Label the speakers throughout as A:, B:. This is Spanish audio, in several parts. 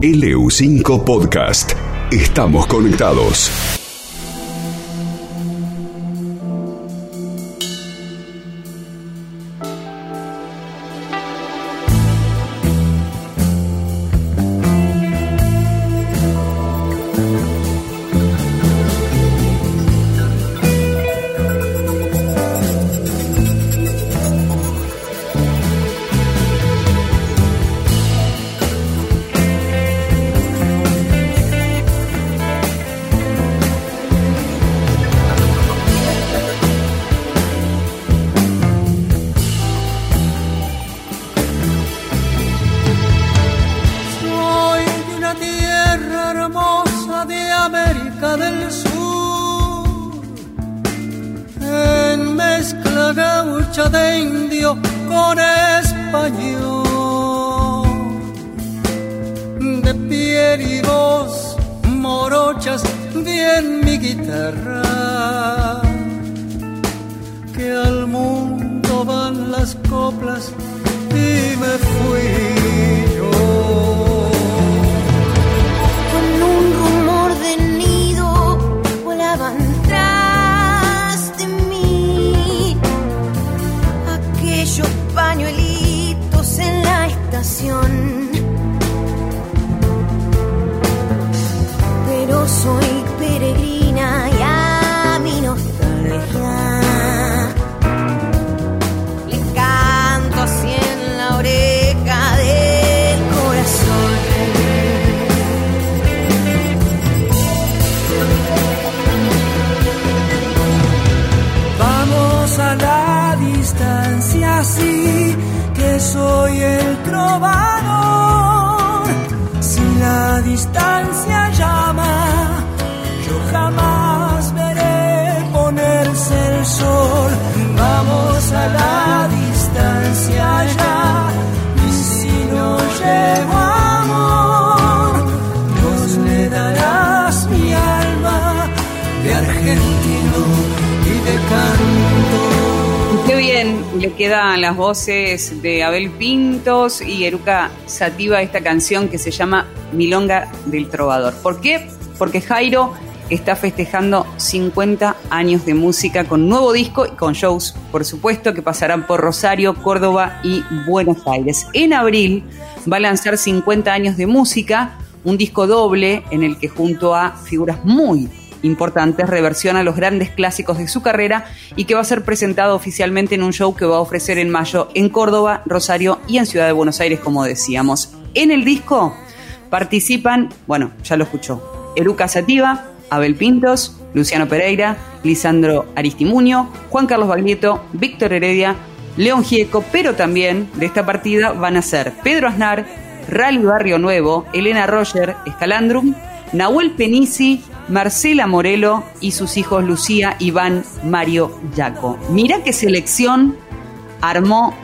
A: LU5 Podcast. Estamos conectados.
B: Mezcla gaucha de indio con español, de piel y voz morochas bien mi guitarra, que al mundo van las coplas y
C: pañuelitos en la estación. Pero soy peregrina y a mi nostalgia le canto así en la oreja del corazón.
B: Vamos a la distancia, sí, que soy el trovador. Si la distancia llama, yo jamás veré ponerse el sol. Vamos a la distancia ya, y si no llego amor, Dios le darás mi alma de argentino y de canto.
D: Bien le quedan las voces de Abel Pintos y Eruca Sativa esta canción que se llama Milonga del Trovador. ¿Por qué? Porque Jairo está festejando 50 años de música con nuevo disco y con shows, por supuesto, que pasarán por Rosario, Córdoba y Buenos Aires. En abril va a lanzar 50 años de música, un disco doble en el que junto a figuras muy importantes reversiona los grandes clásicos de su carrera y que va a ser presentado oficialmente en un show que va a ofrecer en mayo en Córdoba, Rosario y en Ciudad de Buenos Aires, como decíamos. En el disco participan, bueno, ya lo escuchó, Eruca Sativa, Abel Pintos, Luciano Pereira, Lisandro Aristimuño, Juan Carlos Baglietto, Víctor Heredia, León Gieco, pero también de esta partida van a ser Pedro Aznar, Rally Barrio Nuevo, Elena Roger, Escalandrum, Nahuel Penisi, Marcela Morelo y sus hijos Lucía, Iván, Mario, Yaco. Mira qué selección armó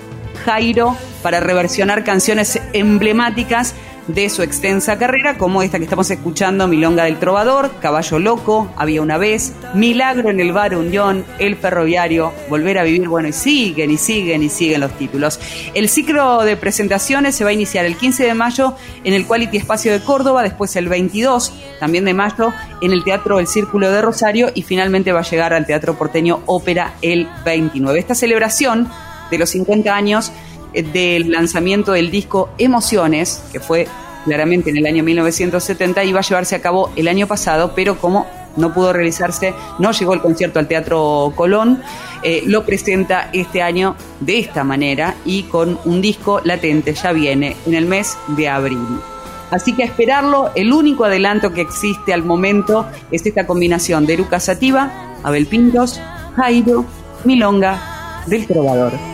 D: Jairo para reversionar canciones emblemáticas de su extensa carrera, como esta que estamos escuchando, Milonga del Trovador, Caballo Loco, Había una vez, Milagro en el Bar Unión, El Ferroviario, Volver a Vivir, bueno, y siguen y siguen y siguen los títulos. El ciclo de presentaciones se va a iniciar el 15 de mayo en el Quality Espacio de Córdoba, después el 22, también de mayo, en el Teatro El Círculo de Rosario y finalmente va a llegar al Teatro Porteño Ópera el 29. Esta celebración de los 50 años del lanzamiento del disco Emociones, que fue claramente en el año 1970, iba a llevarse a cabo el año pasado, pero como no pudo realizarse, no llegó el concierto al Teatro Colón, eh, lo presenta este año de esta manera y con un disco latente, ya viene en el mes de abril. Así que a esperarlo, el único adelanto que existe al momento es esta combinación de Eruca Sativa, Abel Pintos, Jairo, Milonga, del Trovador.